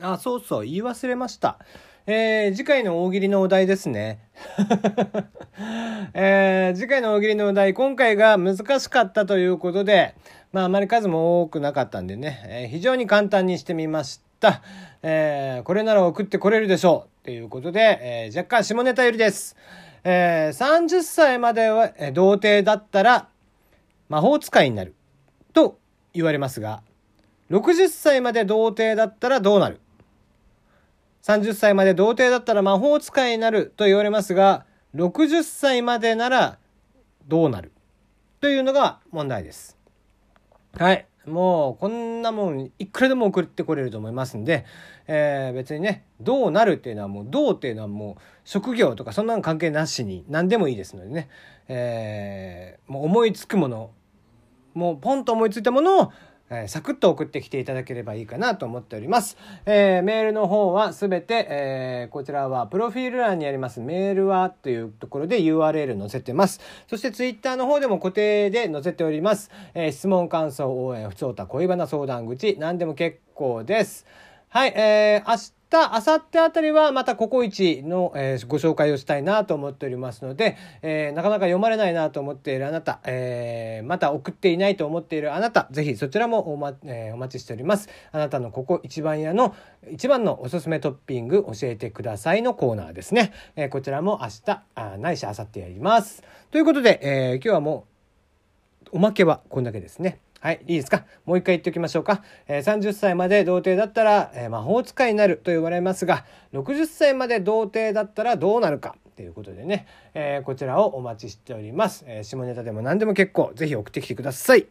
あ、そうそう、言い忘れました。えー、次回の大喜利のお題ですね。えー、次回の大喜利のお題、今回が難しかったということで、まあ、あまり数も多くなかったんでね、えー、非常に簡単にしてみました。えー、これなら送ってこれるでしょう。ということで、えー、若干下ネタよりです。えー、30歳までは、え、童貞だったら、魔法使いになる。と言われますが、60歳まで童貞だったらどうなる？30歳まで童貞だったら魔法使いになると言われますが、60歳までならどうなる？というのが問題です。はい。もうこんなもんいくらでも送ってこれると思いますんで、えー、別にねどうなるっていうのはもうどうっていうのはもう職業とかそんなの関係なしに何でもいいですのでね、えー、もう思いつくものもうポンと思いついたものをえー、サクッと送ってきていただければいいかなと思っております。えー、メールの方はすべて、えー、こちらはプロフィール欄にありますメールはというところで URL 載せてます。そしてツイッターの方でも固定で載せております。え質問、感想、応援、不調た恋バナ相談口、何でも結構です。はい、えー、明日、明後日あたりはまたココイチの、えー、ご紹介をしたいなと思っておりますので、えー、なかなか読まれないなと思っているあなた、えー、また送っていないと思っているあなた、ぜひそちらもお,、まえー、お待ちしております。あなたのここ一番屋の一番のおすすめトッピング教えてくださいのコーナーですね。えー、こちらも明日、あないし明後日やります。ということで、えー、今日はもうおまけはこんだけですね。はい、いいですか？もう一回言っておきましょうか。えー、30歳まで童貞だったら、えー、魔法使いになると言われますが、60歳まで童貞だったらどうなるかということでね、えー、こちらをお待ちしております。え下ネタでも何でも結構、是非送ってきてください。